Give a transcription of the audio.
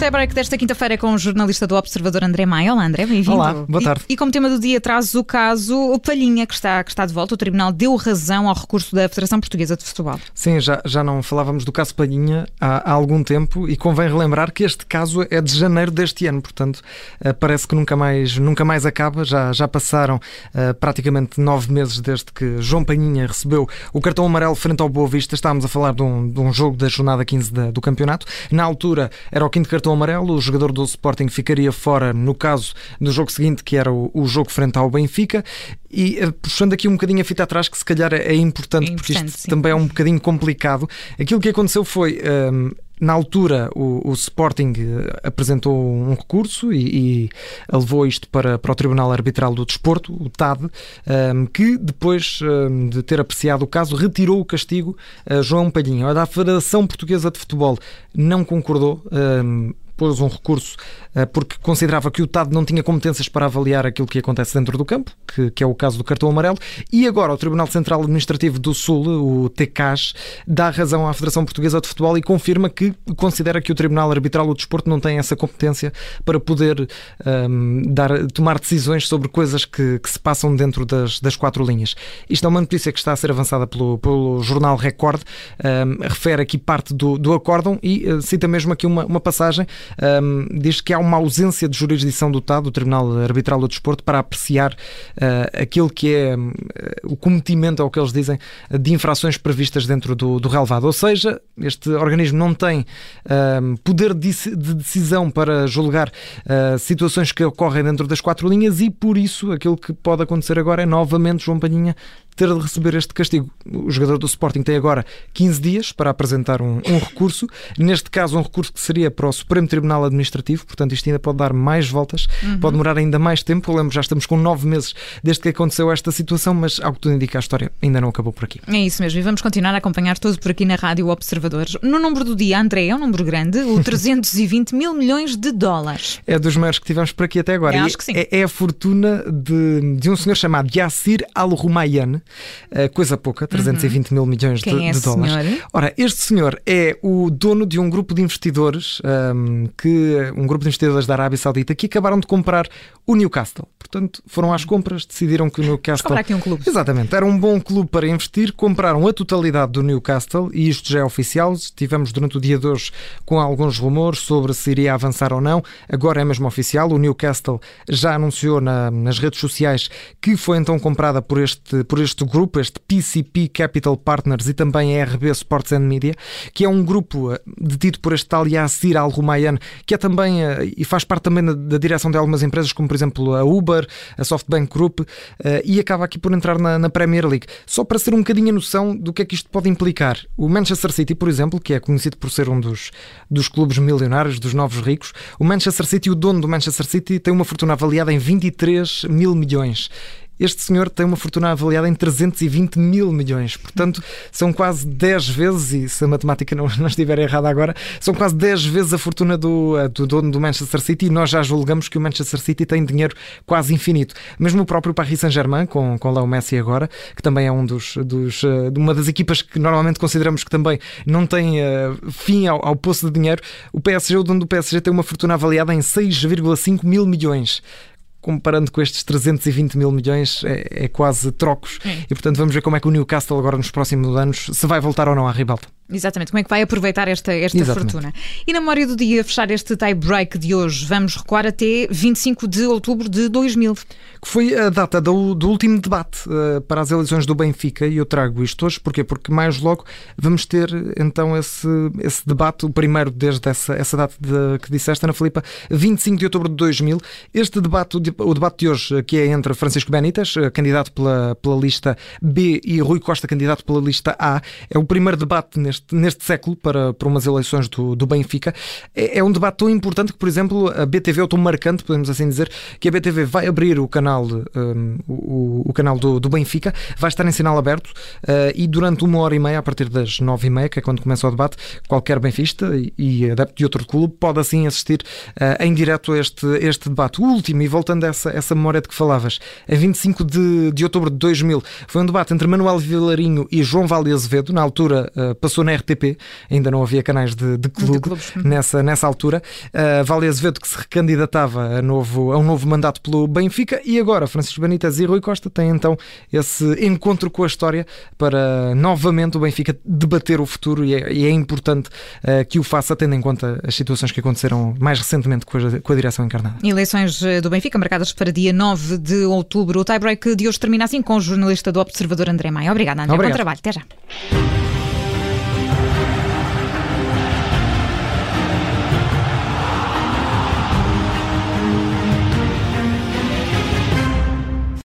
tie break desta quinta-feira com o jornalista do Observador André Maia. Olá, André, bem-vindo. Olá, boa tarde. E, e, como tema do dia traz o caso Palhinha, que está, que está de volta. O Tribunal deu razão ao recurso da Federação Portuguesa de Futebol. Sim, já, já não falávamos do caso Palhinha há, há algum tempo e convém relembrar que este caso é de janeiro deste ano, portanto, uh, parece que nunca mais, nunca mais acaba. Já, já passaram uh, praticamente nove meses desde que João Palhinha recebeu o cartão amarelo frente ao Boa Vista. Estávamos a falar de um, de um jogo da jornada 15 da, do campeonato. Na altura era o quinto cartão amarelo, o jogador do Sporting ficaria fora no caso do jogo seguinte, que era o, o jogo frente ao Benfica. E eh, puxando aqui um bocadinho a fita atrás, que se calhar é importante, é porque isto sim. também é um bocadinho complicado. Aquilo que aconteceu foi. Um, ehm, na altura, o, o, Sporting eh, apresentou um recurso e, e levou isto para, para o Tribunal Arbitral do Desporto, o TAD, um, ehm, que depois um, ehm, de ter apreciado o caso, retirou o castigo a João Palhinha. A Federação Portuguesa de Futebol não concordou. Um, pôs um recurso eh, porque considerava que o TAD não tinha competências para avaliar aquilo que acontece dentro do campo, que, que é o caso do cartão amarelo, e agora o Tribunal Central Administrativo do Sul, o TCAS, dá razão à Federação Portuguesa de Futebol e confirma que considera que o Tribunal Arbitral do Desporto não tem essa competência para poder um, ehm, dar, tomar decisões sobre coisas que, que, se passam dentro das, das quatro linhas. Isto é uma notícia que está a ser avançada pelo, pelo jornal Record, um, ehm, refere aqui parte do, do acórdão e uh, cita mesmo aqui uma, uma passagem um, diz que há uma ausência de jurisdição do TAD, do Tribunal Arbitral do Desporto, para apreciar uh, aquilo que é uh, o cometimento, é o que eles dizem, de infrações previstas dentro do, do relevado. Ou seja, este organismo não tem uh, poder de decisão para julgar uh, situações que ocorrem dentro das quatro linhas e, por isso, aquilo que pode acontecer agora é novamente João Palhinha ter de receber este castigo. O jogador do Sporting tem agora 15 dias para apresentar um, um recurso, neste caso, um recurso que seria para o Supremo Tribunal Administrativo, portanto, isto ainda pode dar mais voltas, uhum. pode demorar ainda mais tempo. Eu lembro, já estamos com nove meses desde que aconteceu esta situação, mas ao que tudo indica, a história ainda não acabou por aqui. É isso mesmo, e vamos continuar a acompanhar tudo por aqui na Rádio Observadores. No número do dia, André, é um número grande, o 320 mil milhões de dólares. É dos maiores que tivemos por aqui até agora. Eu acho que sim. É, é a fortuna de, de um senhor chamado Yassir Al-Rumayyan, eh, coisa pouca, 320 uhum. mil milhões de, é de dólares. Senhor? Ora, este senhor é o dono de um grupo de investidores, um, ehm, que, um grupo de investidores da Arábia Saudita, que acabaram de comprar o Newcastle. Portanto, foram às compras, decidiram que o Newcastle. Comprar aqui um clube. Exatamente, era um bom clube para investir, compraram a totalidade do Newcastle e isto já é oficial. Tivemos durante o dia de hoje com alguns rumores sobre se iria avançar ou não. Agora é mesmo oficial. O Newcastle já anunciou na, nas redes sociais que foi então comprada por este, por este grupo grupo, este PCP Capital Partners e também a RB Sports and Media, que é um grupo eh, detido por este tal Yassir Al-Rumayyan, que é também eh, e faz parte também da direção de algumas empresas, como por exemplo a Uber, a SoftBank Group, eh, e acaba aqui por entrar na, na Premier League. Só para ser um bocadinho a noção do que é que isto pode implicar. O Manchester City, por exemplo, que é conhecido por ser um dos, dos clubes milionários, dos novos ricos, o Manchester City, o dono do Manchester City, tem uma fortuna avaliada em 23 mil milhões. Este senhor tem uma fortuna avaliada em 320 mil milhões. Portanto, são quase 10 vezes, e se a matemática não, não estiver errada agora, são quase 10 vezes a fortuna do, do dono do Manchester City e nós já julgamos que o Manchester City tem dinheiro quase infinito. Mesmo o próprio Paris Saint-Germain, com, com lá Messi agora, que também é um dos, dos, eh, uma das equipas que normalmente consideramos que também não tem uh, fim ao, ao poço de dinheiro, o PSG, o dono do PSG, tem uma fortuna avaliada em 6,5 mil milhões comparando com estes 320 mil milhões, é, é quase trocos. É. E portanto vamos ver como é que o Newcastle agora nos próximos anos se vai voltar ou não à ribalta. Exatamente, como é que vai aproveitar esta, esta fortuna? E na memória do dia, fechar este tie break de hoje, vamos recuar até 25 de outubro de 2000. Que foi a data do, do último debate uh, para as eleições do Benfica, e eu trago isto hoje, porquê? Porque mais logo vamos ter então esse, esse debate, o primeiro desde essa, essa data de, que disseste, Ana Filipa, 25 de outubro de 2000. Este debate, o debate de hoje, que é entre Francisco Benitas, eh, candidato pela, pela lista B, e Rui Costa, candidato pela lista A, é o primeiro debate neste neste, século para, para umas eleições do, do Benfica. É, é, um debate tão importante que, por exemplo, a BTV, é tão marcante, podemos assim dizer, que a BTV vai abrir o canal, um, o, o, canal do, do, Benfica, vai estar em sinal aberto uh, e durante uma hora e meia, a partir das nove e meia, que é quando começa o debate, qualquer benfista e, e adepto de outro clube pode assim assistir uh, em direto a este, este debate. O último, e voltando essa, essa memória de que falavas. A 25 de, de outubro de 2000 foi um debate entre Manuel Vilarinho e João Vale Azevedo. Na altura uh, passou na RTP, ainda não havia canais de, de clube de nessa, nessa altura. Uh, vale Azevedo que se recandidatava a, novo, a um novo mandato pelo Benfica e agora Francisco Benítez e Rui Costa têm então esse encontro com a história para novamente o Benfica debater o futuro e é, e é importante uh, que o faça tendo em conta as situações que aconteceram mais recentemente com a, com a direção encarnada. Eleições do Benfica marcadas para dia 9 de outubro. O tie-break de hoje termina assim com o jornalista do Observador André Maia. Obrigada, André. Obrigado. Bom trabalho. Até já.